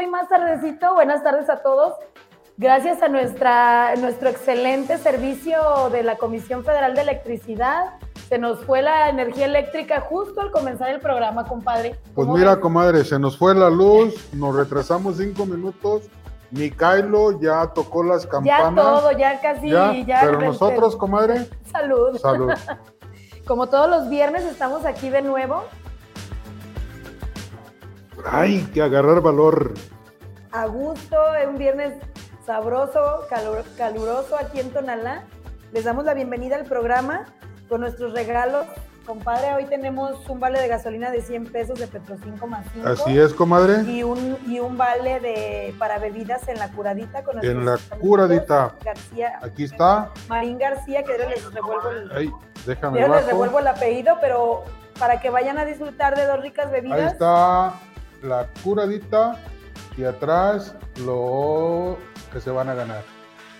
hoy más tardecito. Buenas tardes a todos. Gracias a nuestra, nuestro excelente servicio de la Comisión Federal de Electricidad. Se nos fue la energía eléctrica justo al comenzar el programa, compadre. Pues mira, comadre, se nos fue la luz, nos retrasamos cinco minutos. Micailo ya tocó las campanas. Ya todo, ya casi. Ya, pero nosotros, comadre. Salud. Salud. Como todos los viernes, estamos aquí de nuevo. Ay, que agarrar valor. A gusto, es un viernes sabroso, caluroso aquí en Tonalá. Les damos la bienvenida al programa con nuestros regalos. Compadre, hoy tenemos un vale de gasolina de 100 pesos de Petro 5 más 5. Así es, comadre. Y un, y un vale de para bebidas en la curadita. Con en la curadita. García. Aquí está. Marín García, que les revuelvo el, Ay, déjame les revuelvo el apellido, pero para que vayan a disfrutar de dos ricas bebidas. Ahí está la curadita y atrás lo que se van a ganar.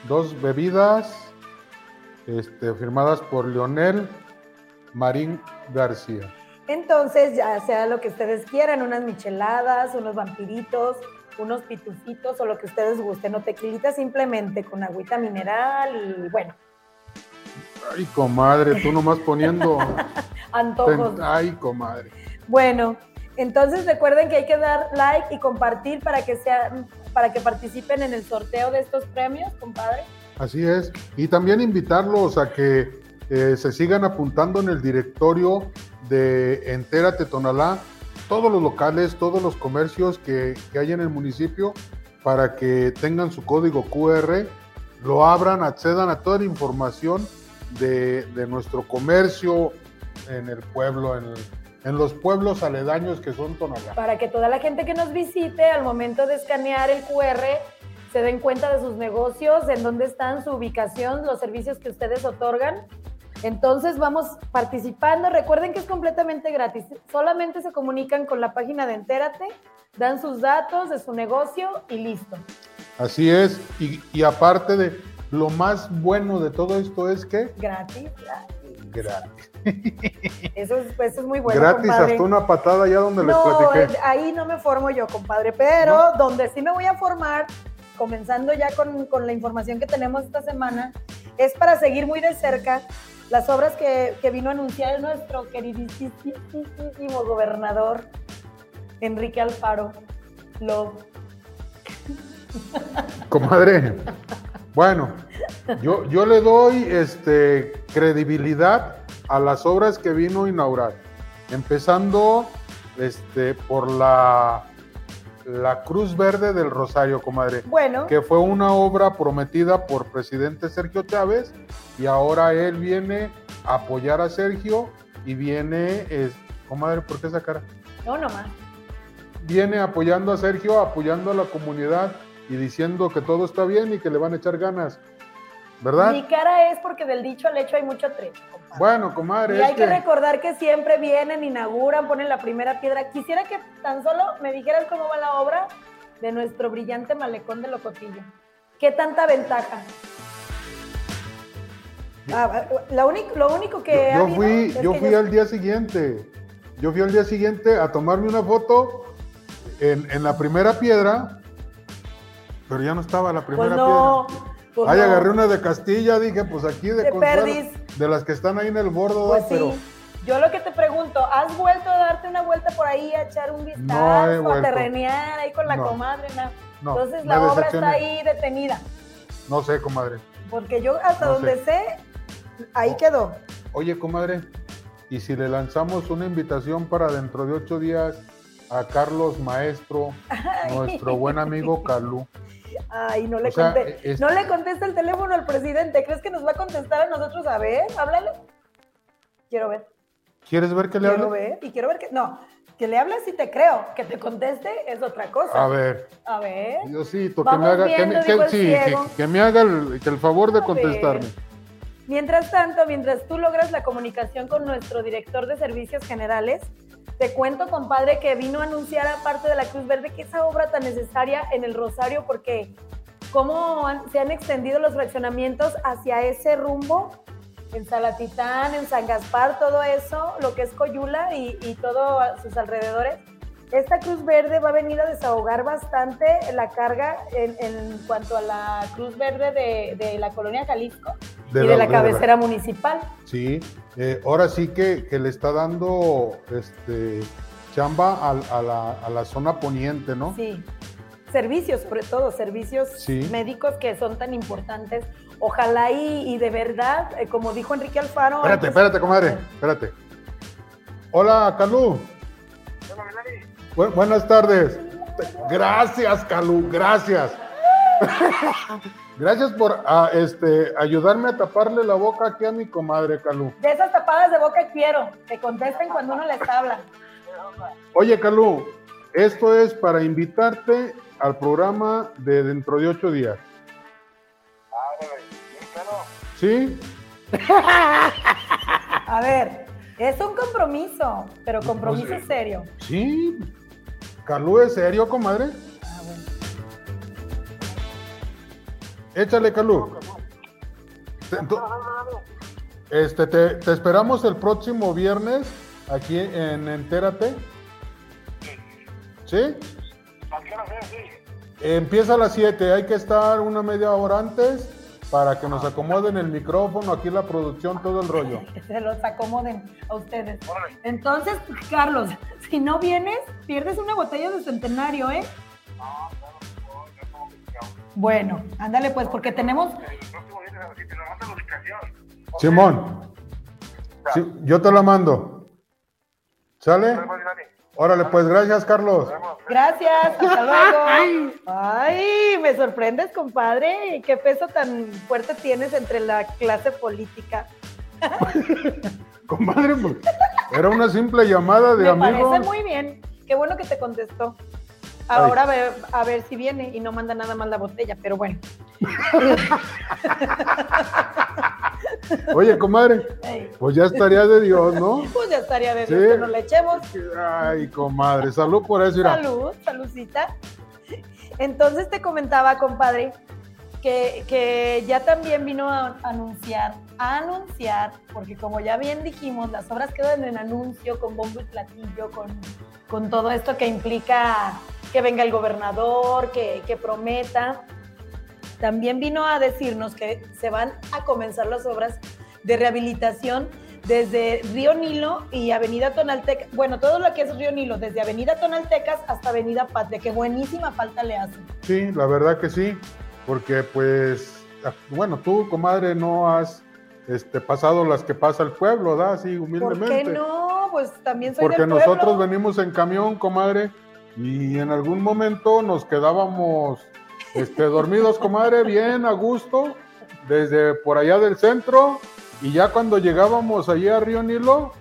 Dos bebidas este, firmadas por Leonel Marín García. Entonces, ya sea lo que ustedes quieran, unas micheladas, unos vampiritos, unos pitufitos o lo que ustedes gusten, o tequilita simplemente con agüita mineral y bueno. Ay, comadre, tú nomás poniendo antojos. Ay, comadre. Bueno, entonces recuerden que hay que dar like y compartir para que sean, para que participen en el sorteo de estos premios, compadre. Así es. Y también invitarlos a que eh, se sigan apuntando en el directorio de Entérate Tonalá, todos los locales, todos los comercios que, hay en el municipio, para que tengan su código QR, lo abran, accedan a toda la información de, de nuestro comercio en el pueblo, en el, en los pueblos aledaños que son Tonalá. Para que toda la gente que nos visite al momento de escanear el QR se den cuenta de sus negocios, en dónde están, su ubicación, los servicios que ustedes otorgan. Entonces vamos participando. Recuerden que es completamente gratis. Solamente se comunican con la página de Entérate, dan sus datos de su negocio y listo. Así es. Y, y aparte de lo más bueno de todo esto es que... Gratis, gratis gratis. Eso es, pues, es muy bueno. Gratis hasta una patada allá donde les platiqué. Ahí no me formo yo, compadre, pero donde sí me voy a formar, comenzando ya con, con, la información que tenemos esta semana, es para seguir muy de cerca las obras que, que vino a anunciar nuestro queridísimo gobernador Enrique Alfaro. Lo. Comadre, bueno, yo, yo le doy este, credibilidad a las obras que vino a inaugurar, empezando este, por la, la Cruz Verde del Rosario, comadre. Bueno. Que fue una obra prometida por presidente Sergio Chávez y ahora él viene a apoyar a Sergio y viene, es, comadre, ¿por qué esa cara? No, nomás. Viene apoyando a Sergio, apoyando a la comunidad y diciendo que todo está bien y que le van a echar ganas. ¿verdad? Mi cara es porque del dicho al hecho hay mucho trecho, compadre. Bueno, comadre. Y hay que... recordar que siempre vienen, inauguran, ponen la primera piedra. Quisiera que tan solo me dijeras cómo va la obra de nuestro brillante malecón de Locotillo. ¿Qué tanta ventaja? Ah, lo, único, lo único que. Yo, fui, yo fui al día siguiente. Yo fui al día siguiente a tomarme una foto en, en la primera piedra, pero ya no estaba la primera pues no. piedra. Pues Ay, agarré una de Castilla, dije, pues aquí de de las que están ahí en el bordo, pues pero... Yo lo que te pregunto, ¿has vuelto a darte una vuelta por ahí a echar un vistazo, a terrenear ahí con la comadre? No. Entonces la obra está ahí detenida. No sé, comadre. Porque yo hasta donde sé. ahí quedó. Oye, comadre, ¿y si le lanzamos una invitación para dentro de ocho días a Carlos Maestro, nuestro buen amigo Calú? Ay, no le, no le contesta el teléfono al presidente. ¿Crees que nos va a contestar a nosotros? A ver, háblale. Quiero ver. ¿Quieres ver que le hable? Quiero ver, y quiero ver que. No, que le hables y te creo. Que te conteste es otra cosa. A ver. A ver. Diosito, que me haga, que, me, sí, que, me haga el, el favor de contestarme. Mientras tanto, mientras tú logras la comunicación con nuestro director de servicios generales, te cuento, compadre, que vino a anunciar aparte de la Cruz Verde que esa obra tan necesaria en el Rosario, porque cómo se han extendido los fraccionamientos hacia ese rumbo, en Salatitán, en San Gaspar, todo eso, lo que es Coyula y, y todos sus alrededores, esta Cruz Verde va a venir a desahogar bastante la carga en, en cuanto a la Cruz Verde de, de la colonia Jalisco De y la- de la de la- cabecera municipal. Sí, eh, ahora sí que, que le está dando este, chamba a, la, a la zona poniente, ¿no? Sí. Servicios, sobre todo, servicios Sí. médicos que son tan importantes. Ojalá y, y de verdad, eh, como dijo Enrique Alfaro. Espérate, antes- espérate, comadre, espérate. Hola, Calú. Bu- buenas tardes. Gracias, Calú, gracias. gracias por ah, este, ayudarme a taparle la boca aquí a mi comadre, Calú. De esas tapadas de boca quiero, que contesten cuando uno les habla. Oye, Calú, esto es para invitarte al programa de dentro de ocho días. ¿Sí? A ver, es un compromiso, pero compromiso serio. Sí. Calú, ¿es serio, comadre? Échale, Calú. Este, te, te esperamos el próximo viernes aquí en Entérate. ¿Sí? Empieza a las 7, hay que estar una media hora antes para que nos acomoden el micrófono, aquí la producción, todo el rollo. Se los acomoden a ustedes. Entonces, Carlos, si no vienes, pierdes una botella de centenario, ¿eh? Bueno, ándale pues, porque tenemos... Simón, sí, yo te la mando. ¿Sale? Órale, pues gracias, Carlos. Gracias, hasta luego. Ay, me sorprendes, compadre. ¿Qué peso tan fuerte tienes entre la clase política? Comadre, pues, era una simple llamada de Me amigos. parece muy bien. Qué bueno que te contestó. Ahora a ver, a ver si viene y no manda nada más la botella, pero bueno. Oye, comadre, Ey, pues ya estaría de Dios, ¿no? pues ya estaría de Sí. Dios que nos le echemos. Ay, comadre, salud por eso. Salud, saludcita. Entonces te comentaba, compadre, que, que ya también vino a anunciar, a anunciar, porque como ya bien dijimos, las obras quedan en anuncio con bombo y platillo, con, con todo esto que implica que venga el gobernador, que, que prometa. También vino a decirnos que se van a comenzar las obras de rehabilitación desde Río Nilo y Avenida Tonaltecas, bueno, todo lo que es Río Nilo, desde Avenida Tonaltecas hasta Avenida Patria, que buenísima falta le hace. Sí, la verdad que sí, porque pues, ah, bueno, tú, comadre, no has este, pasado las que pasa el pueblo, ¿da? Así ¿Por humildemente. qué no? Pues también soy Porque del nosotros venimos en camión, comadre, y en algún momento nos quedábamos este, dormidos, comadre, bien a gusto, desde por allá del centro, y ya cuando llegábamos allí a Río Nilo,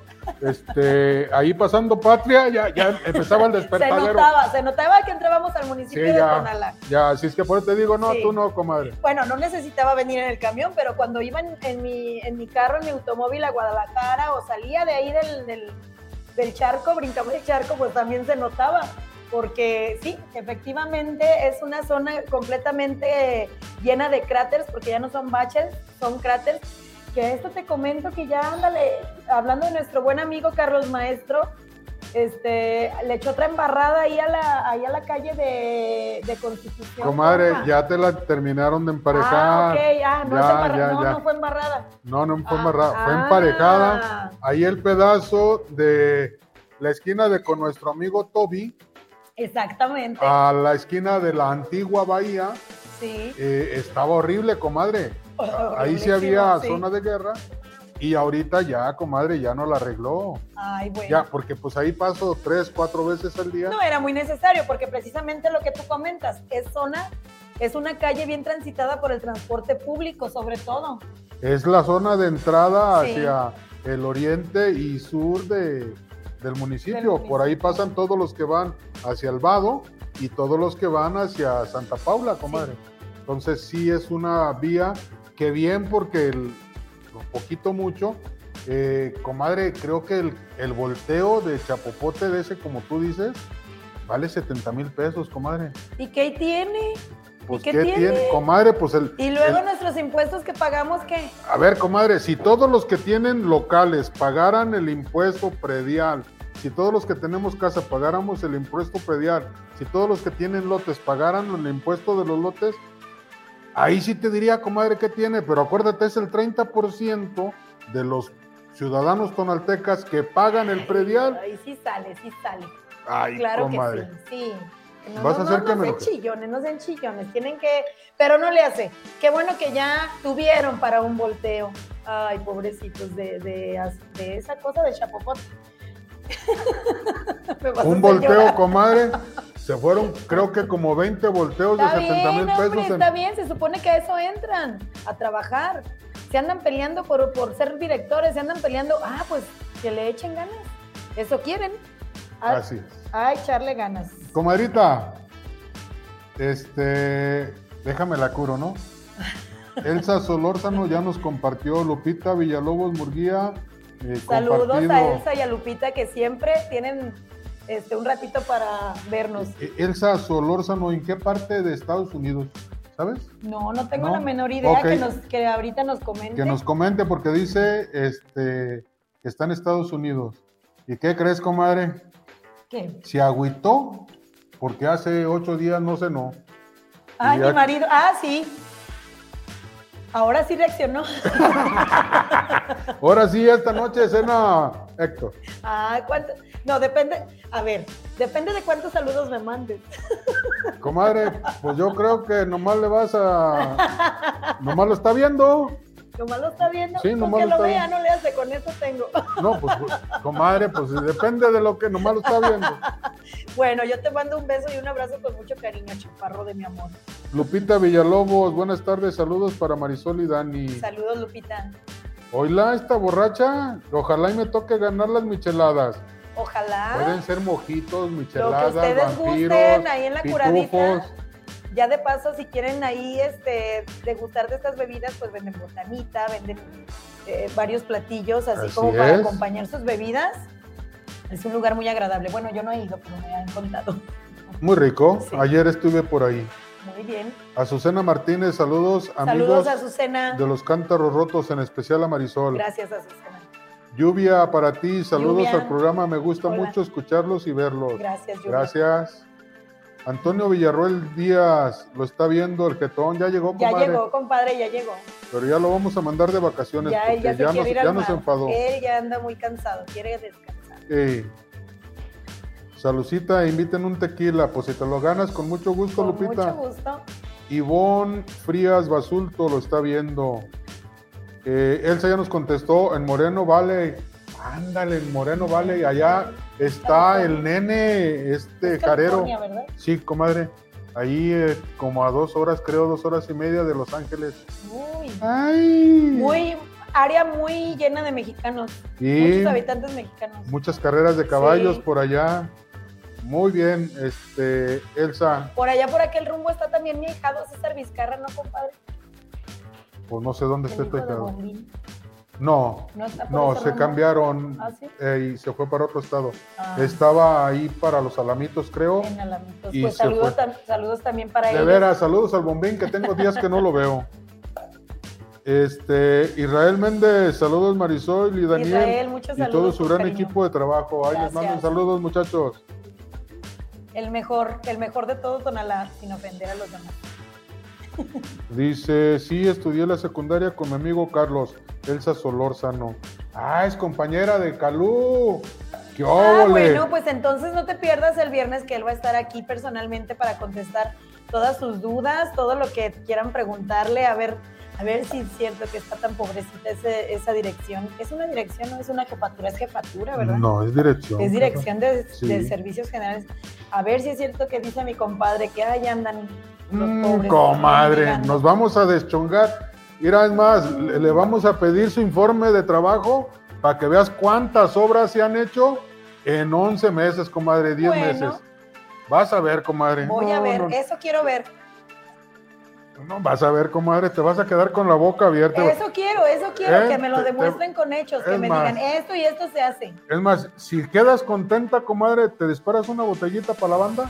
este, ahí pasando Patria, ya, ya empezaba el Se despertadero. notaba, se notaba que entrábamos al municipio Sí, de ya, Tonalá. ya, así es que por eso te digo, no, Sí. tú no, comadre. Bueno, no necesitaba venir en el camión, pero cuando iba en, en mi, en mi carro, en mi automóvil a Guadalajara o salía de ahí del, del, del charco, brincaba el charco, pues también se notaba. Porque sí, efectivamente es una zona completamente llena de cráteres, porque ya no son baches, son cráteres. Que esto te comento que ya, ándale, hablando de nuestro buen amigo Carlos Maestro, este, le echó otra embarrada ahí a la, ahí a la calle de, de Constitución. Comadre, ya te la terminaron de emparejar. Ah, ok, ah, no, Ya, es embarra- ya, no, ya. no fue embarrada. No, no fue Ah, embarrada, fue ah. emparejada. Ahí el pedazo de la esquina de con nuestro amigo Toby Exactamente. a la esquina de la antigua bahía sí. eh, estaba horrible, comadre. Ahí sí había sí. zona de guerra y ahorita ya, comadre, ya no la arregló. Ay, bueno. Ya, porque pues ahí paso tres, cuatro veces al día. No era muy necesario porque precisamente lo que tú comentas es zona, es una calle bien transitada por el transporte público, sobre todo. Es la zona de entrada Sí. hacia el oriente y sur de, del municipio. Del Por ahí pasan todos los que van hacia el Vado y todos los que van hacia Santa Paula, comadre. Entonces sí es una vía que bien porque el un poquito mucho, eh, comadre, creo que el, el volteo de Chapopote de ese, como tú dices, vale 70 mil pesos, comadre. ¿Y qué tiene? Pues qué ¿qué, tiene? tiene? Comadre, pues el... Y luego el- nuestros impuestos que pagamos, ¿qué? a ver, comadre, si todos los que tienen locales pagaran el impuesto predial si todos los que tenemos casa pagáramos el impuesto predial, si todos los que tienen lotes pagaran el impuesto de los lotes, ahí sí te diría, comadre, ¿qué tiene? Pero acuérdate, es el 30% de los ciudadanos tonaltecas que pagan el predial. Ahí sí sale, sí sale. Ay, Claro comadre. que sí, sí. No, Vas no, a hacer no, que no sean lo- chillones, no sean chillones. Tienen que, pero no le hace. Qué bueno que ya tuvieron para un volteo. Ay, pobrecitos de, de, de esa cosa de a Un volteo, llorar. comadre. Se fueron, creo que como 20 volteos de Está 70 mil bien, hombre, pesos. en- está bien, se supone que a eso entran, a trabajar. Se andan peleando por, por ser directores, se andan peleando, ah, pues que le echen ganas. Eso quieren. A, Así es. a echarle ganas. Comadrita, este, déjame la curo, ¿no? Elsa Solórzano ya nos compartió, Lupita Villalobos Murguía. eh, Saludos compartido. a Elsa y a Lupita que siempre tienen este, un ratito para vernos. Eh, Elsa Solórzano, ¿en qué parte de Estados Unidos? ¿Sabes? No, no tengo No. la menor idea que, nos, que ahorita nos comente. Que nos comente porque dice este, que está en Estados Unidos. ¿Y qué crees, comadre? ¿Qué? Se agüitó porque hace ocho días no cenó. Ay, ya- mi marido. Ah, sí. Ahora sí reaccionó. Ahora sí, esta noche cena Héctor. Ah, ¿cuánto? No, depende. A ver, depende de cuántos saludos me mandes. Comadre, pues yo creo que nomás le vas a. Nomás lo está viendo. Nomás lo está viendo. Sí, nomás que lo lo está vea, viendo. no le hace, con eso tengo. No, pues, comadre, pues depende de lo que nomás lo está viendo. Bueno, yo te mando un beso y un abrazo con mucho cariño, chaparro de mi amor. Lupita Villalobos, buenas tardes, saludos para Marisol y Dani. Saludos, Lupita. Oíla, esta borracha, ojalá y me toque ganar las micheladas. Ojalá Pueden ser mojitos, lo que micheladas, ustedes vampiros, gusten ahí en la curadita. Ya de paso, si quieren ahí este, degustar de estas bebidas, pues venden botanita, venden eh, varios platillos, así, Así como para acompañar sus bebidas. Es un lugar muy agradable. Bueno, yo no he ido, pero me han contado. Muy rico. Sí. Ayer estuve por ahí. Muy bien. Azucena Martínez, saludos, amigos Saludos a Azucena. de los cántaros rotos, en especial a Marisol. Gracias, Azucena. Lluvia para ti, saludos Lluvia. al programa, me gusta Hola. mucho escucharlos y verlos. Gracias, Lluvia. Gracias. Antonio Villarroel Díaz, lo está viendo el jetón, ya llegó, Ya comadre, llegó, compadre, ya llegó. pero ya lo vamos a mandar de vacaciones Ya porque ya se ya, nos, ir ya nos enfadó. Él ya anda muy cansado, quiere descansar. Salucita, inviten un tequila, pues si te lo ganas, con mucho gusto, Con Lupita. mucho gusto. Ivonne Frías Basulto lo está viendo. Eh, Elsa ya nos contestó, en Moreno Valley. Ándale, en Moreno Valley, allá está el nene, este Es carero. ¿verdad? Sí, comadre. Ahí eh, como a dos horas, creo, dos horas y media de Los Ángeles. Muy, ¡Ay! muy, área muy llena de mexicanos. y Muchos habitantes mexicanos. muchas carreras de caballos Sí. por allá. Muy bien, este, Elsa, Por allá, por aquel rumbo está también mi hijado César Vizcarra, ¿no, compadre? pues no sé dónde está tu hijado. No, No, se cambiaron ¿Ah, sí? eh, y se fue para otro estado. Ah, Estaba ahí para los alamitos, creo. en Alamitos. y Pues saludos, tam- saludos también para De ellos. veras, saludos al bombín, que tengo días que no lo veo. Este, Israel Méndez, saludos Marisol y Daniel. Israel, muchos y saludos. todo su gran cariño. equipo de trabajo. Ay, les mando saludos, muchachos. El mejor, el mejor de todo Tonalá, sin ofender a los demás. Dice, sí, estudié la secundaria con mi amigo Carlos, Elsa Solórzano. Ah, es compañera de Calú. ¡Qué Ah, bueno, pues entonces no te pierdas el viernes que él va a estar aquí personalmente para contestar todas sus dudas, todo lo que quieran preguntarle, a ver, a ver si es cierto que está tan pobrecita ese- esa dirección. Es una dirección, no es una jefatura, es jefatura, ¿verdad? No, es dirección. Es dirección de, Sí. de servicios generales. A ver si es cierto que dice mi compadre que ahí andan los Mm, pobres. comadre, nos vamos a deschongar. Mira, es más, le, le vamos a pedir su informe de trabajo para que veas cuántas obras se han hecho en 11 meses, comadre, 10 Bueno. meses. Vas a ver, comadre. Voy a ver, no, eso quiero ver. no, vas a ver, comadre, te vas a quedar con la boca abierta. Eso quiero, eso quiero, Eh, que me lo te- demuestren con hechos, que me más. digan esto y esto se hace. Es más, si quedas contenta, comadre, te disparas una botellita para la banda,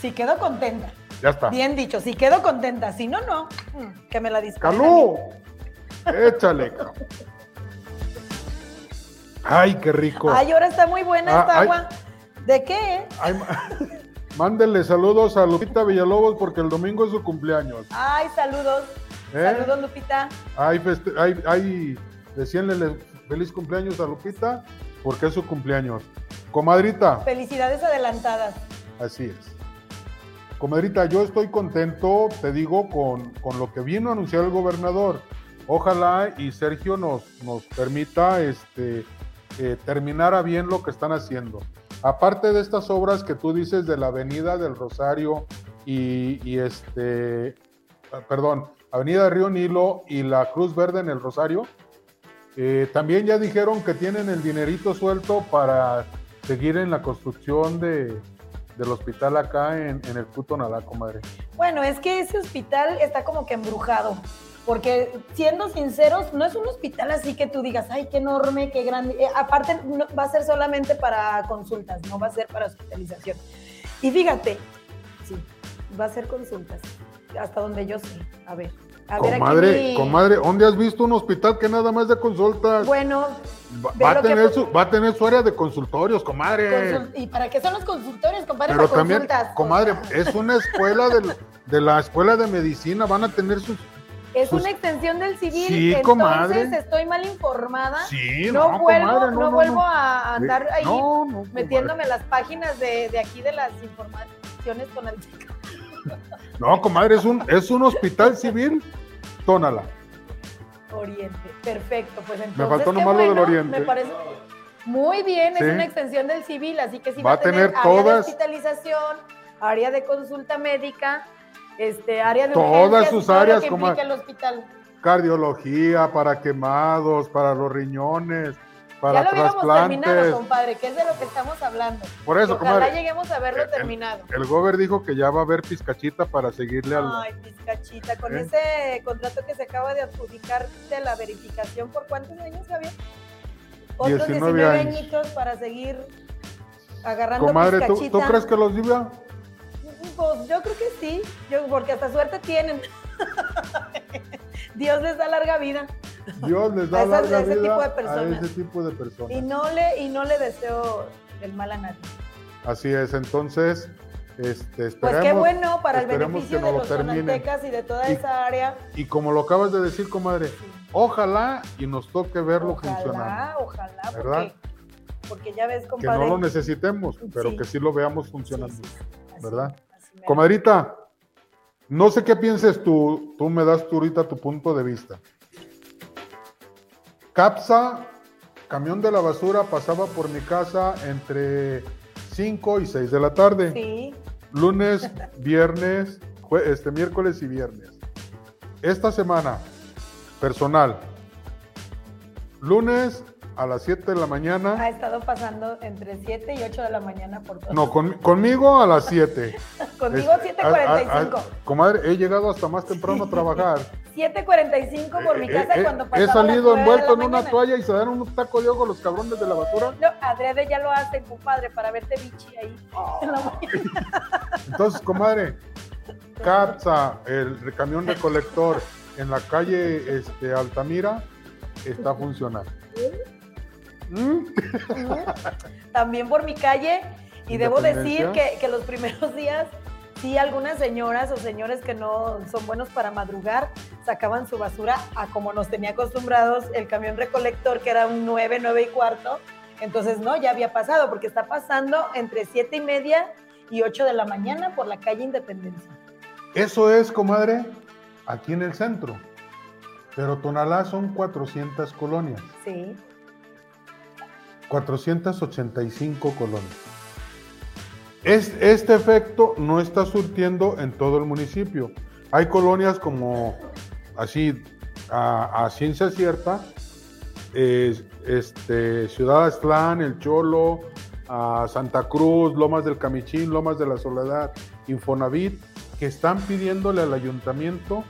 Si quedo contenta. Ya está. Bien dicho, si quedo contenta, si no, no, mm, que me la disparen. ¡Calú! Échale, cabrón. Ay, qué rico. Ay, ahora está muy buena Ah, esta ay. agua. ¿De qué? Ay, Mándenle saludos a Lupita Villalobos porque el domingo es su cumpleaños. Ay, saludos. ¿eh? Saludos, Lupita. Ay, feste- ay, ay, decíanle feliz cumpleaños a Lupita porque es su cumpleaños. Comadrita, Felicidades adelantadas. así es. Comadrita, yo estoy contento, te digo, con, con lo que vino a anunciar el gobernador. Ojalá y Sergio nos, nos permita este, eh, terminar a bien lo que están haciendo. Aparte de estas obras que tú dices de la Avenida del Rosario y, este, ah, perdón, Avenida Río Nilo y la Cruz Verde en el Rosario, eh, también ya dijeron que tienen el dinerito suelto para seguir en la construcción de, del hospital acá en, en el Cuto Nalá, comadre. Bueno, es que ese hospital está como que embrujado. Porque siendo sinceros, no es un hospital así que tú digas, ay, qué enorme, qué grande. Eh, aparte, no- va a ser solamente para consultas, no va a ser para hospitalización. Y fíjate, sí, va a ser consultas, hasta donde yo sé. A ver, a ver aquí Comadre, mi- comadre, ¿dónde has visto un hospital que nada más de consultas? Bueno, va, a que tener su, va a tener su área de consultorios, comadre. consul- ¿y para qué son los consultorios, compadre? Pero para también, consultas. comadre, es una escuela del- de la escuela de medicina, van a tener sus... es una extensión del civil, Sí, entonces comadre. estoy mal informada. Sí, no, no, vuelvo, comadre, no, vuelvo a andar ahí no, comadre. metiéndome las páginas de, de aquí de las informaciones con el No, comadre, es un, es un hospital civil, tónala. Oriente. Perfecto, pues entonces. faltó qué nomás lo del bueno, Oriente. Me parece muy bien, Sí. es una extensión del civil, así que sí Va va, a tener área de hospitalización, área de consulta médica, este, área de Todas sus áreas, implica el hospital. Cardiología, para quemados, para los riñones, para ya lo hubiéramos terminado, compadre, que es de lo que estamos hablando. Por eso, Ojalá comadre. lleguemos a verlo El- terminado. El gober dijo que ya va a haber pizcachita para seguirle al... Ay, pizcachita, con ¿Eh? ese contrato que se acaba de adjudicar de la verificación, ¿por cuántos años, Javier? Otros 19 19 años. añitos para seguir agarrando Comadre, ¿tú, pizcachita. tú crees que los libra? Pues yo creo que sí, yo, porque hasta suerte tienen. Dios les da larga vida Dios les da A esas- larga a ese vida tipo de a ese tipo de personas. y no le, y no le deseo el mal a nadie. Así es, entonces, este, esperemos. Pues qué bueno para el beneficio que de los tonaltecas y de toda Y- esa área. Y como lo acabas de decir, comadre, ojalá y nos toque verlo funcionando. Ojalá, ojalá, porque, ¿Verdad? porque ya ves, Que compadre. no lo necesitemos, pero Sí. que sí lo veamos funcionando. sí, sí, así, ¿verdad? así. Comadrita, no sé qué pienses tú, tú me das tú ahorita tu punto de vista. Capsa, camión de la basura, pasaba por mi casa entre 5 y 6 de la tarde. Sí, Lunes, viernes, este miércoles y viernes. Esta semana, personal. Lunes a las 7 de la ha mañana. estado pasando entre 7 y 8 de la mañana por todo. No, con- conmigo a las 7. Conmigo Este, a- a- 7.45. a- Comadre, he llegado hasta más temprano a trabajar. 7.45 por mi Eh, casa eh, cuando he salido las envuelto en una toalla y se dan un taco de ojo los cabrones de la basura. No, Adrede ya lo hace, compadre, para verte bichi ahí en la mañana. Entonces, comadre, Capsa, el camión recolector en la calle este, Altamira, está funcionando. ¿Mm? También por mi calle. Y debo decir que, que los primeros días, sí, algunas señoras o señores que no son buenos para madrugar, sacaban su basura a como nos tenía acostumbrados el camión recolector, que era un 9, 9 y cuarto. Entonces, no, ya había pasado, porque está pasando entre 7 y media y 8 de la mañana por la calle Independencia. Eso es, comadre, aquí en el centro. Pero Tonalá son 400 colonias, Sí. 485 colonias. Es, este efecto no está surtiendo en todo el municipio. Hay colonias como así, a, ciencia cierta, es- este, Ciudad Aztlán, El Cholo, a Santa Cruz, Lomas del Camichín, Lomas de la Soledad, Infonavit, que están pidiéndole al ayuntamiento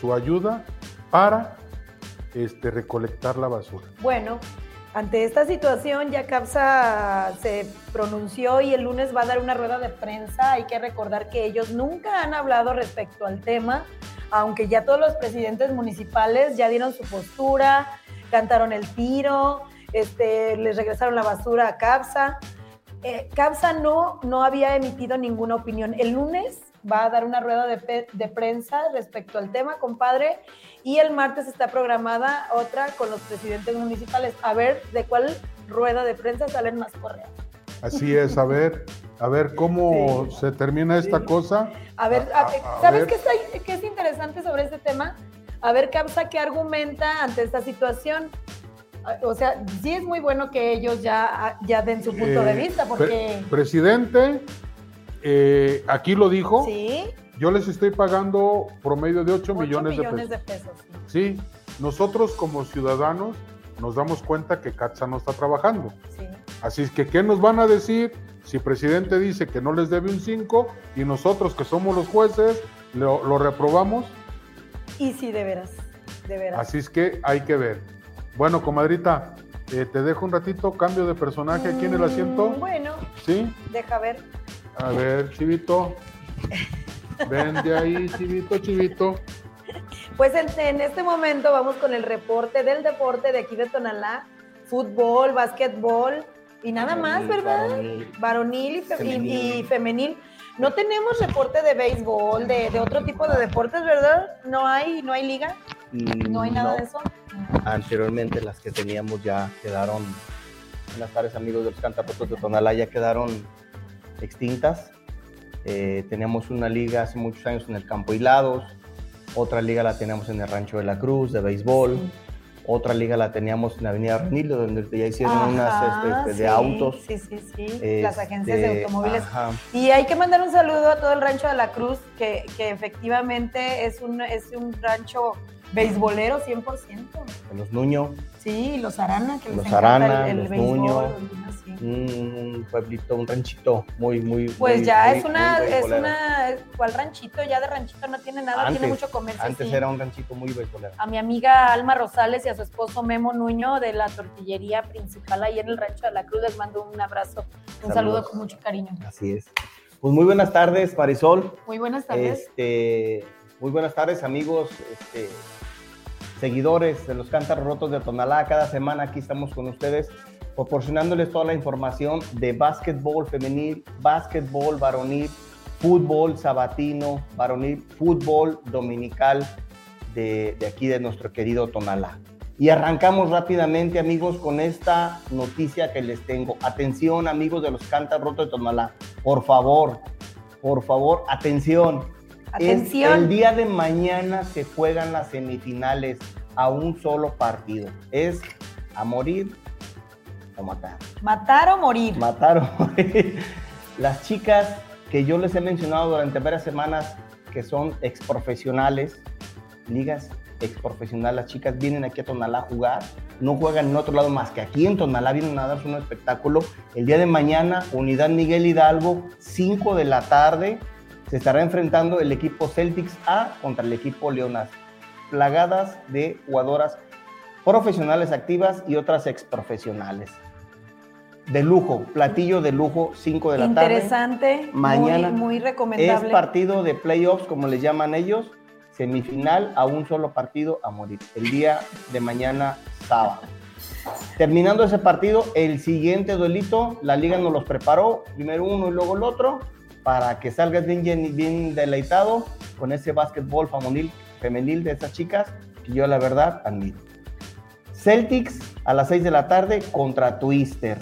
su ayuda para este, recolectar la basura. Bueno, ante esta situación ya CAPSA se pronunció y el lunes va a dar una rueda de prensa. Hay que recordar que ellos nunca han hablado respecto al tema, aunque ya todos los presidentes municipales ya dieron su postura, cantaron el tiro, este, les regresaron la basura a CAPSA. Eh, CAPSA no, no había emitido ninguna opinión. El lunes va a dar una rueda de, de, prensa respecto al tema, compadre, y el martes está programada otra con los presidentes municipales. A ver de cuál rueda de prensa salen más correos. Así es, a ver, a ver cómo se termina esta cosa. A ver, ¿sabes Qué, es, qué es interesante sobre este tema? A ver, Capsa, ¿qué argumenta ante esta situación? O sea, sí es muy bueno que ellos ya, ya den su punto de eh, vista, porque... presidente, eh, aquí lo dijo. Sí. Yo les estoy pagando promedio de 8, millones, de pesos. sí. nosotros como ciudadanos nos damos cuenta que CATSA no está trabajando. Sí. Así es que, ¿qué nos van a decir si el presidente dice que no les debe un 5 y nosotros que somos los jueces lo, reprobamos? Y sí, de veras, de veras. Así es que hay que ver. Bueno, comadrita, eh, te dejo un ratito, cambio de personaje aquí en el asiento. Mm, bueno. ¿Sí? Deja ver. A ver, Chivito. Ven de ahí, Chivito, Chivito. Pues en, este momento vamos con el reporte del deporte de aquí de Tonalá. Fútbol, básquetbol y nada más, ¿verdad? Varonil, y, femenil. No tenemos reporte de béisbol, de, otro tipo de deportes, ¿verdad? No hay, no hay liga. No hay nada de eso. Anteriormente las que teníamos ya quedaron, buenas tardes amigos de los cantapotos de Tonalá, ya quedaron extintas. Eh, teníamos una liga hace muchos años en el Campo Hilados, otra liga la teníamos en el Rancho de la Cruz de béisbol, otra liga la teníamos en la Avenida Renilo, donde ya hicieron unas este, este, de autos. Sí, sí, sí, las agencias de este, automóviles. Y hay que mandar un saludo a todo el Rancho de la Cruz, que, que efectivamente es un, es un rancho beisbolero 100%. los Nuño. Sí, los Arana, que los Arana, el, los Nuño. Un pueblito, un ranchito muy, muy. Pues ya es una, es una, ¿cuál ranchito? Ya de ranchito no tiene nada, tiene mucho comercio. Antes era un ranchito muy beisbolero. A mi amiga Alma Rosales y a su esposo Memo Nuño de la tortillería principal ahí en el Rancho de la Cruz les mando un abrazo, un saludo con mucho cariño. Así es. Pues muy buenas tardes, Marisol. Muy buenas tardes. Este, muy buenas tardes, amigos. Este, seguidores de los Cántaros Rotos de Tonalá. Cada semana aquí estamos con ustedes proporcionándoles toda la información de básquetbol femenil, básquetbol varonil, fútbol sabatino, varonil, fútbol dominical de, de aquí de nuestro querido Tonalá. Y arrancamos rápidamente, amigos, con esta noticia que les tengo. Atención, amigos de los Cántaros Rotos de Tonalá. Por favor, por favor, atención Atención. el día de mañana se juegan las semifinales a un solo partido. Es a morir o matar. Matar o morir. Matar o morir. Las chicas que yo les he mencionado durante varias semanas que son exprofesionales, ligas exprofesionales, las chicas vienen aquí a Tonalá a jugar, no juegan en otro lado más que aquí en Tonalá, vienen a darse un espectáculo. El día de mañana, Unidad Miguel Hidalgo, 5 de la tarde, se estará enfrentando el equipo Celtics A contra el equipo Leonas, plagadas de jugadoras profesionales activas y otras exprofesionales. De lujo, platillo de lujo, 5 de la tarde. Interesante, mañana. Muy, recomendable. Es partido de playoffs, como les llaman ellos, semifinal a un solo partido a morir, el día de mañana sábado. Terminando ese partido, el siguiente duelito, la liga nos los preparó, primero uno y luego el otro, para que salgas bien, bien deleitado con ese básquetbol femenil, femenil de estas chicas que yo la verdad admiro. Celtics a las 6 de la tarde contra Twister.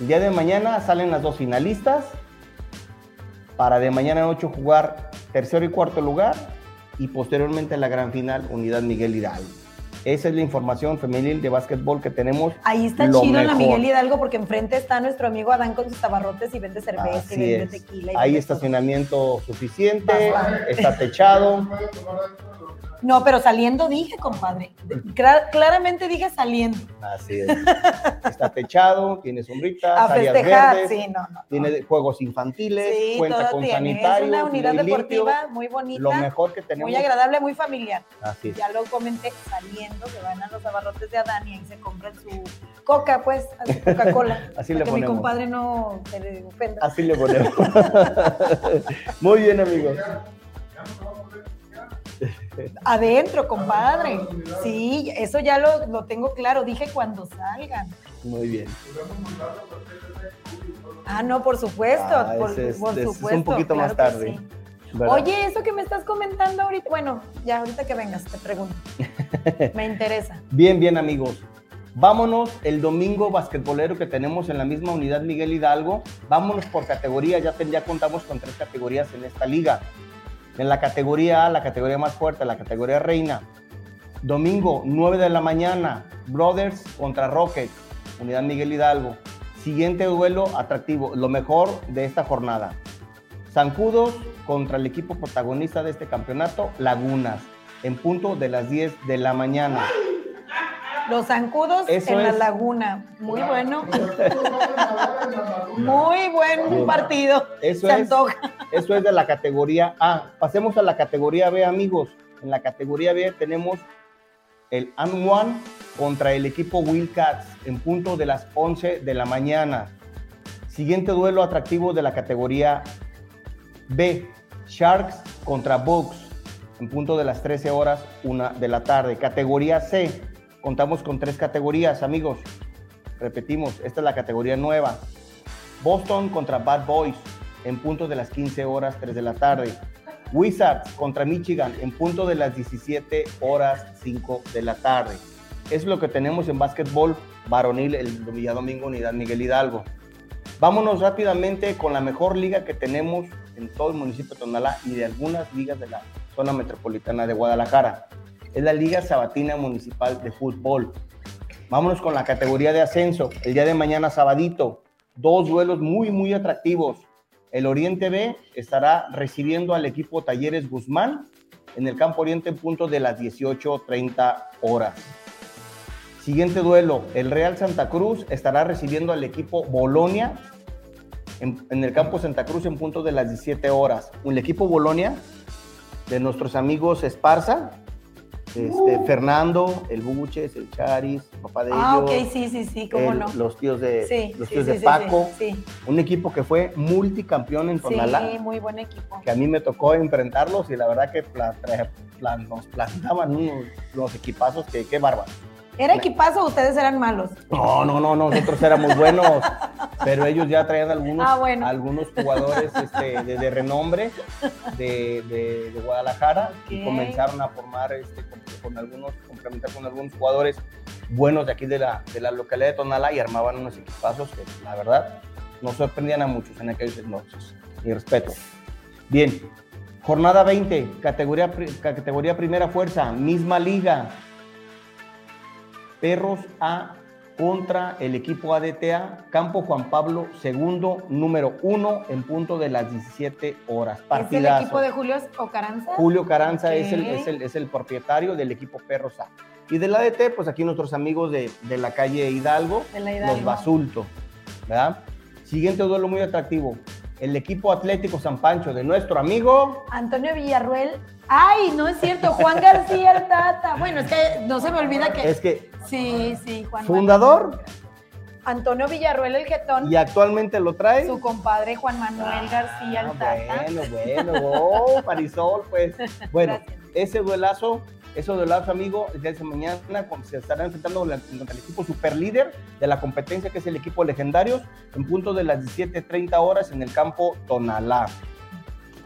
El día de mañana salen las dos finalistas para de mañana a 8 jugar tercero y cuarto lugar y posteriormente la gran final Unidad Miguel Hidalgo. Esa es la información femenil de básquetbol que tenemos. Ahí está chido en la Miguel Hidalgo porque enfrente está nuestro amigo Adán con sus abarrotes y vende cerveza y vende tequila. Hay estacionamiento suficiente, está techado. No, pero saliendo dije, compadre. claramente dije saliendo. Así es. Está techado, tiene sombritas, A festejar, sí, no, no, Tiene juegos infantiles, cuenta con sanitario. Es una unidad deportiva muy bonita. Lo mejor que tenemos. Muy agradable, muy familiar. Así es. Ya lo comenté, saliendo, que van a los abarrotes de Adán y ahí se compran su coca, pues, Coca-Cola. Así le ponemos. Que mi compadre no se ofenda. Así le ponemos. muy bien, amigos. Adentro, compadre. Sí, eso ya lo, lo tengo claro. Dije cuando salgan. Muy bien. Ah, no, por supuesto. Ah, por, es- por ese es un supuesto. poquito más claro tarde. Oye, eso que me estás comentando ahorita, bueno, ya ahorita que vengas te pregunto. Me interesa. Bien, bien, amigos. Vámonos el domingo basquetbolero que tenemos en la misma unidad Miguel Hidalgo. Vámonos por categoría. Ya, ten- ya contamos con tres categorías en esta liga. En la categoría A, la categoría más fuerte, la categoría reina. Domingo, 9 de la mañana, Brothers contra Rockets, unidad Miguel Hidalgo. Siguiente duelo atractivo, lo mejor de esta jornada. Zancudos contra el equipo protagonista de este campeonato, Lagunas, en punto de las 10 de la mañana. Los zancudos Eso en la es. laguna. Muy bueno. Muy buen partido. Eso Se es, antoja. eso es de la categoría A. Pasemos a la categoría B, amigos. En la categoría B tenemos el And One contra el equipo Wildcats en punto de las 11 de la mañana. Siguiente duelo atractivo de la categoría B, Sharks contra Bucks en punto de las 13 horas, una de la tarde. Categoría C, contamos con tres categorías, amigos. Repetimos, esta es la categoría nueva. Boston contra Bad Boys en punto de las 15 horas, 3 de la tarde. Wizards contra Michigan en punto de las 17 horas, 5 de la tarde. Es lo que tenemos en básquetbol varonil el domingo Unidad Miguel Hidalgo. Vámonos rápidamente con la mejor liga que tenemos en todo el municipio de Tonalá y de algunas ligas de la zona metropolitana de Guadalajara. Es la Liga Sabatina Municipal de Fútbol. Vámonos con la categoría de ascenso. El día de mañana, sabadito, dos duelos muy, muy atractivos. El Oriente B estará recibiendo al equipo Talleres Guzmán en el campo Oriente en punto de las 18.30 horas. Siguiente duelo, el Real Santa Cruz estará recibiendo al equipo Bolonia en, en el campo Santa Cruz en punto de las 17 horas. El equipo Bolonia de nuestros amigos Esparza, este, Fernando, el Buches, el Charis, el papá de Ah, ellos, ok, sí, sí, sí, cómo el- no. los tíos de, Sí, los tíos sí, de sí, Paco, un equipo que fue multicampeón en sí, Tonalá, sí, muy buen equipo. que a mí me tocó enfrentarlos y la verdad que pla- tra- pla- nos plantaban unos, unos equipazos que qué bárbaro. ¿Era equipazo o ustedes eran malos? No, no, no, nosotros éramos buenos, pero ellos ya traían algunos, Ah, bueno. algunos jugadores este, de, de renombre de, de- de Guadalajara y comenzaron a formar este, con, con algunos, complementar con algunos jugadores buenos de aquí de la, de la localidad de Tonala y armaban unos equipazos que la verdad nos sorprendían a muchos en aquellos entonces. Mi respeto. Bien, jornada 20, categoría, categoría primera fuerza, misma liga. Perros A contra el equipo ADTA, Campo Juan Pablo II, número 1, en punto de las 17 horas. ¿Es el Partidazo. equipo de Julio Ocaranza? Julio Caranza es, el, es, el, es el propietario del equipo Perros A. Y del ADT, pues aquí nuestros amigos de, de la calle Hidalgo, De la Hidalgo. los Basulto, ¿verdad? Siguiente duelo muy atractivo. El equipo Atlético San Pancho de nuestro amigo Antonio Villarruel. Ay, no es cierto, Juan García Tata. Bueno, es que no se me olvida que. es que Sí, sí, Juan. fundador Antonio Villarruel el Getón. y actualmente lo trae. Su compadre Juan Manuel García el Ah, bueno, bueno, oh, Parisol, pues. Bueno, Gracias. ese duelazo, ese duelazo, amigo, el día de mañana se estará enfrentando contra el equipo superlíder de la competencia, que es el equipo Legendarios, en punto de las 17.30 horas en el campo Tonalá.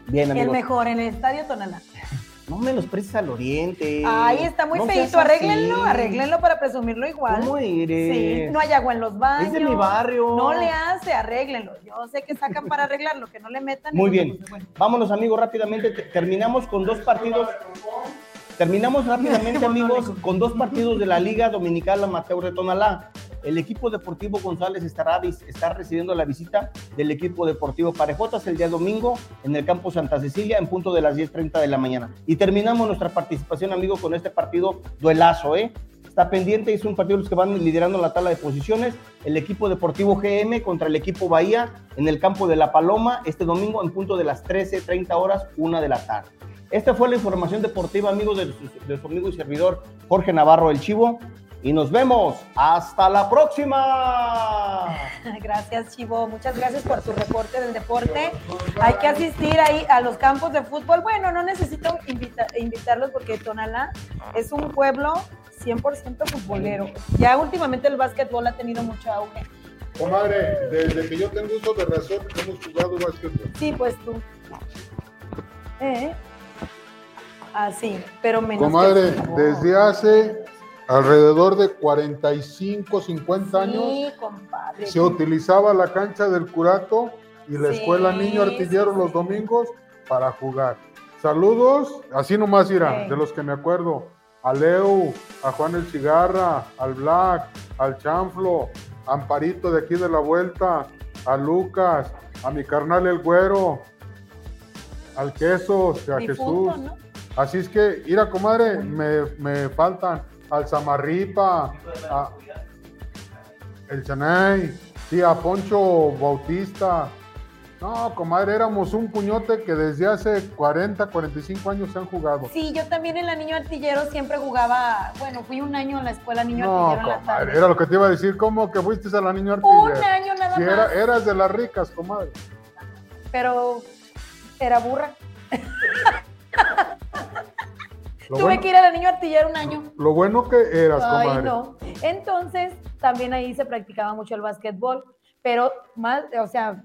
Bien, El amigos. mejor en el estadio Tonalá. No menosprecies al oriente. Ay, está muy No feito. Arréglenlo, arréglenlo para presumirlo igual. ¿Cómo eres? Sí, no hay agua en los baños. Es de mi barrio. No le hace, arréglenlo. Yo sé que sacan para arreglarlo, que no le metan. Muy bien. Bueno, Vámonos, amigos, rápidamente. Te- Terminamos con dos partidos. Terminamos rápidamente, amigos, con dos partidos de la Liga Dominical Amateur de Tonalá. El equipo deportivo González estará, está recibiendo la visita del equipo deportivo Parejotas el día domingo en el campo Santa Cecilia en punto de las 10.30 de la mañana. Y terminamos nuestra participación, amigos, con este partido duelazo, ¿eh? Está pendiente, es un partido los que van liderando la tabla de posiciones. El equipo deportivo GM contra el equipo Bahía en el campo de La Paloma este domingo en punto de las 13.30 horas, una de la tarde. Esta fue la información deportiva, amigos, de su amigo y servidor Jorge Navarro El Chivo. Y nos vemos. Hasta la próxima. Gracias, Chivo. Muchas gracias por tu reporte del deporte. Hay que asistir ahí a los campos de fútbol. Bueno, no necesito invita- invitarlos porque Tonalá es un pueblo 100% futbolero. Ya últimamente el básquetbol ha tenido mucho auge. Comadre, desde que yo tengo uso de razón, hemos jugado básquetbol. Sí, pues tú. ¿Eh? Así, pero menos. Comadre, que- desde hace alrededor de 45, 50 años, Sí, compadre. se utilizaba la cancha del Curato y la Sí, escuela Niño Artillero los domingos para jugar. Saludos, así nomás irán, de los que me acuerdo. A Leo, a Juan el Cigarra, al Black, al Chanflo, a Amparito de aquí de la vuelta, a Lucas, a mi carnal el Güero, al Quesos, a Difunto, Jesús. ¿no? Así es que, mira, comadre, me, me faltan al Zamarripa, a el Chanay, sí, a Poncho Bautista. No, comadre, éramos un puñote que desde hace 40, 45 años se han jugado. Sí, yo también en la Niño Artillero siempre jugaba, bueno, fui un año a la escuela Niño No, Artillero la comadre, era lo que te iba a decir, ¿cómo que fuiste a la niña Un artillera? año nada Si más, era, eras de las ricas, comadre. pero era burra. Lo Tuve bueno, que ir a la Niño Artillero un año. lo bueno que eras, Ay, comadre. no. Entonces, también ahí se practicaba mucho el básquetbol, pero más, o sea,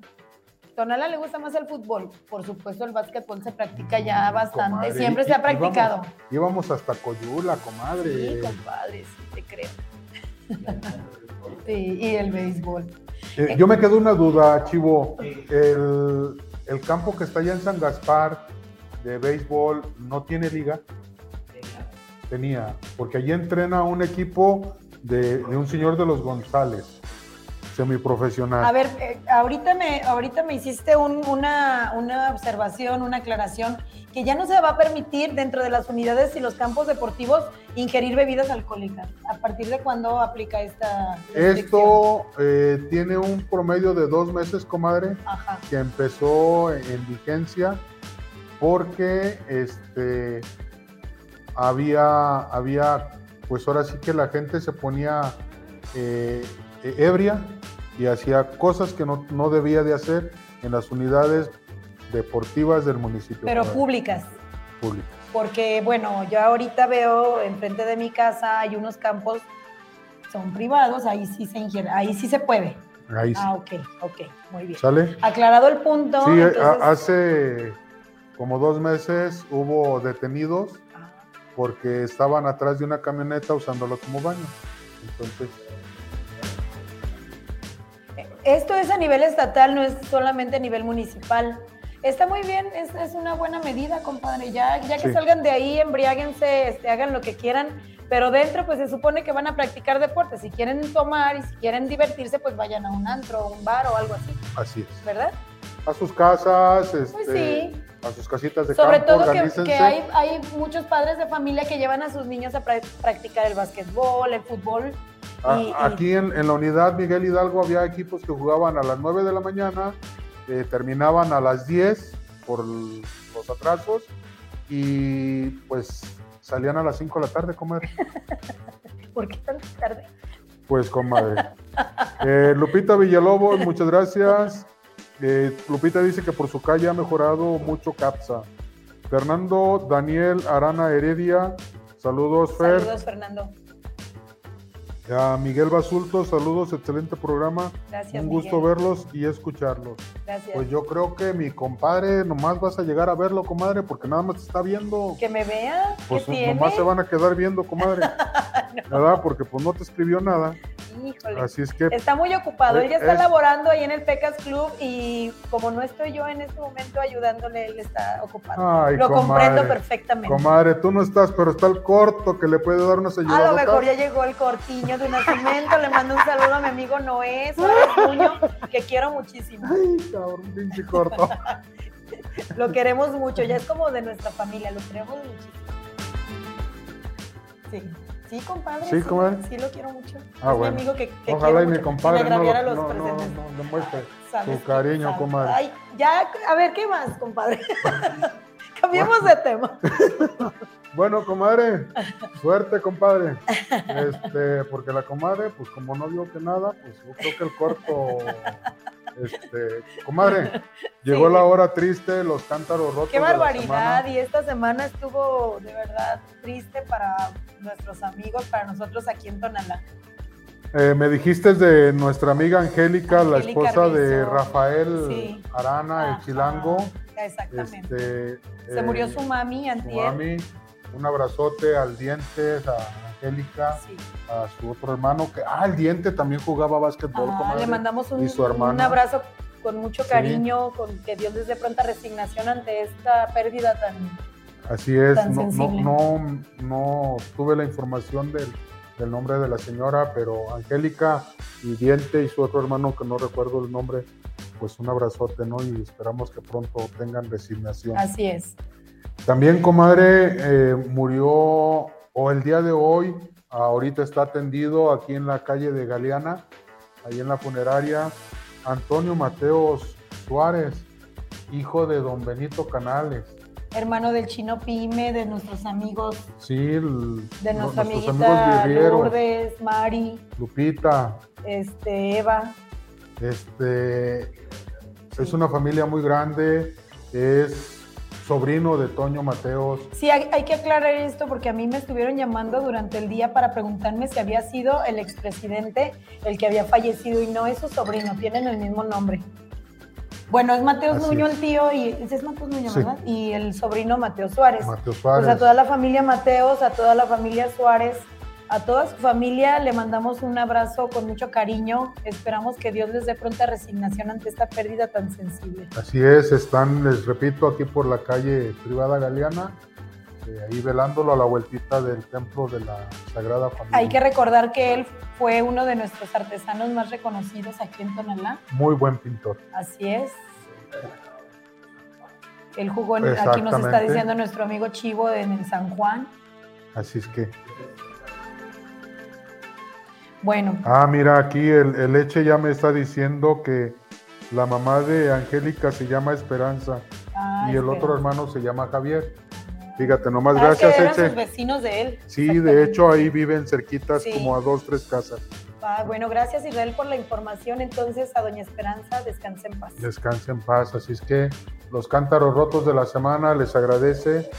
Tonala le gusta más el fútbol. Por supuesto, el básquetbol se practica ya bastante. Comadre, Siempre y- se ha practicado. Íbamos, íbamos hasta Coyula, comadre. Sí, compadre, sí te creo. Sí, y el béisbol. Eh, yo me quedo una duda, Chivo. El, el campo que está allá en San Gaspar de béisbol no tiene liga. Tenía, porque allí entrena un equipo de, de un señor de los González, semiprofesional. A ver, eh, ahorita, me, ahorita me hiciste un- una, una observación, una aclaración, que ya no se va a permitir dentro de las unidades y los campos deportivos ingerir bebidas alcohólicas. ¿A partir de cuándo aplica esta? Esto eh, tiene un promedio de dos meses, comadre, Ajá. que empezó en vigencia porque este había, había, pues ahora sí que la gente se ponía eh, eh, ebria y hacía cosas que no, no debía de hacer en las unidades deportivas del municipio. Pero públicas. públicas. Porque, bueno, yo ahorita veo enfrente de mi casa hay unos campos, son privados, ahí sí se ingiere, ahí sí se puede. Ahí sí. Ah, ok, ok, muy bien. ¿Sale? Aclarado el punto. Sí, entonces- hace como dos meses hubo detenidos porque estaban atrás de una camioneta usándolo como baño. Entonces, Esto es a nivel estatal, no es solamente a nivel municipal. Está muy bien, es, es una buena medida, compadre. Ya, ya que Sí. salgan de ahí, embriáguense, este, hagan lo que quieran, pero dentro pues se supone que van a practicar deporte. Si quieren tomar y si quieren divertirse, pues vayan a un antro, un bar o algo así, así es. ¿verdad? A sus casas, este, Pues sí. A sus casitas de Sobre campo, todo que, hay, hay muchos padres de familia que llevan a sus niños a pra- practicar el básquetbol, el fútbol. A- y- y- Aquí en, en la unidad Miguel Hidalgo había equipos que jugaban a las 9 de la mañana, eh, terminaban a las 10 por los atrasos y pues salían a las 5 de la tarde, comadre. ¿Por qué tan tarde? Pues comadre. Eh, Lupita Villalobos, muchas gracias. Eh, Lupita dice que por su calle ha mejorado mucho CAPSA. Fernando Daniel Arana Heredia, saludos Fer. Saludos, Fernando. A Miguel Basulto, saludos, excelente programa. Gracias. Un gusto Miguel. verlos y escucharlos. Gracias. Pues yo creo que mi compadre, nomás vas a llegar a verlo, comadre, porque nada más te está viendo. Que me vea. Pues ¿Qué tiene? nomás se van a quedar viendo, comadre. ¿Verdad? Porque pues no te escribió nada. Híjole. Así es que Está muy ocupado. Él ya está Es- laborando ahí en el Pecas Club y como no estoy yo en este momento ayudándole, él está ocupado. Ay, Lo comadre. comprendo perfectamente. Comadre, tú no estás, pero está el corto que le puede dar unas A ayudas. lo mejor ya llegó el cortiño de nacimiento. Le mando un saludo a mi amigo Noé Muño, que quiero muchísimo. Ay, cabrón, pinche corto. Lo queremos mucho. Ya es como de nuestra familia. Lo queremos muchísimo. Sí. Sí, compadre. Sí, comadre. Sí, lo quiero mucho. Ah, es bueno. mi amigo que, que Ojalá y mi compadre no, lo- los no, no, presentes. no demuestre ¿Sabes su cariño, Sabe. comadre. Ay, ya, a ver, ¿qué más, compadre? Cambiemos de tema. Bueno, comadre, suerte, compadre. Este, porque la comadre, pues como no vio que nada, pues yo creo que el corto. Este, comadre, llegó la hora triste, los cántaros rotos. Qué barbaridad. Y esta semana estuvo de verdad triste para nuestros amigos, para nosotros aquí en Tonalá. Eh, me dijiste de nuestra amiga Angélica, la esposa de. Rafael Sí. Arana, Ajá. el chilango. Exactamente. Este, Se murió eh, su mami su antier. mami. Un abrazote al Dientes, a Angélica, Sí. a su otro hermano, que, ah, el Diente también jugaba básquetbol, Ah, comadre. le mandamos un, y su hermano. un abrazo con mucho Sí. cariño, con que Dios les dé pronta resignación ante esta pérdida tan... Así es, tan no, no, no tuve la información del, del nombre de la señora, pero Angélica y Diente y su otro hermano, que no recuerdo el nombre, pues un abrazote, ¿no? Y esperamos que pronto tengan resignación. Así es. También, comadre, eh, murió, o el día de hoy, ahorita está atendido aquí en la calle de Galeana, ahí en la funeraria, Antonio Mateos Suárez, hijo de don Benito Canales. Hermano del chino Pime, de nuestros amigos, Sí, el- de no- nuestra nuestros amiguita Lourdes, Mari, Lupita, este, Eva. este, Sí. es una familia muy grande, es sobrino de Toño Mateos. Sí, hay, hay que aclarar esto porque a mí me estuvieron llamando durante el día para preguntarme si había sido el expresidente el que había fallecido y no es su sobrino, tienen el mismo nombre. Bueno, es Mateo Así Nuño es. el tío y es Mateo Nuño, Sí. ¿verdad? Y el sobrino Mateo Suárez. Mateo Pues Suárez. a toda la familia Mateos, a toda la familia Suárez, a toda su familia le mandamos un abrazo con mucho cariño. Esperamos que Dios les dé pronta resignación ante esta pérdida tan sensible. Así es, están, les repito, aquí por la calle privada Galeana, eh, ahí velándolo a la vueltita del templo de la Sagrada Familia. Hay que recordar que él fue uno de nuestros artesanos más reconocidos aquí en Tonalá. Muy buen pintor. Así es. Él jugó, en- aquí nos está diciendo nuestro amigo Chivo en el San Juan. Así es que. Bueno, Ah, mira, aquí el, el Eche ya me está diciendo que la mamá de Angélica se llama Esperanza ah, y el otro hermano se llama Javier. Fíjate, nomás Ah, gracias, que eran sus Eche. vecinos de él. Sí, de hecho ahí viven cerquitas Sí. como a dos, tres casas. Ah, bueno, gracias Israel por la información. Entonces, a Doña Esperanza, descanse en paz. Descanse en paz. Así es que los cántaros rotos de la semana les agradece.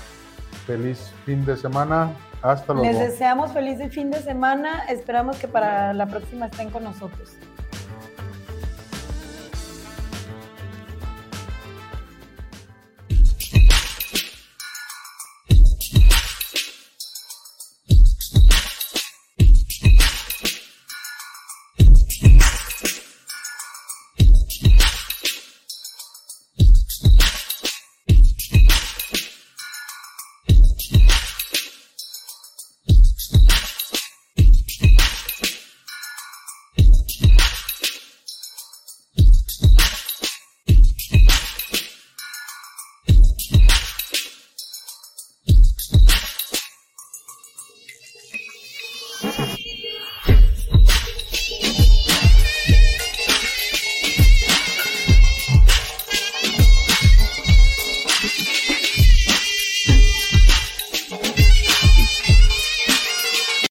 Feliz fin de semana. Hasta luego. Les deseamos feliz fin de semana. Esperamos que para la próxima estén con nosotros.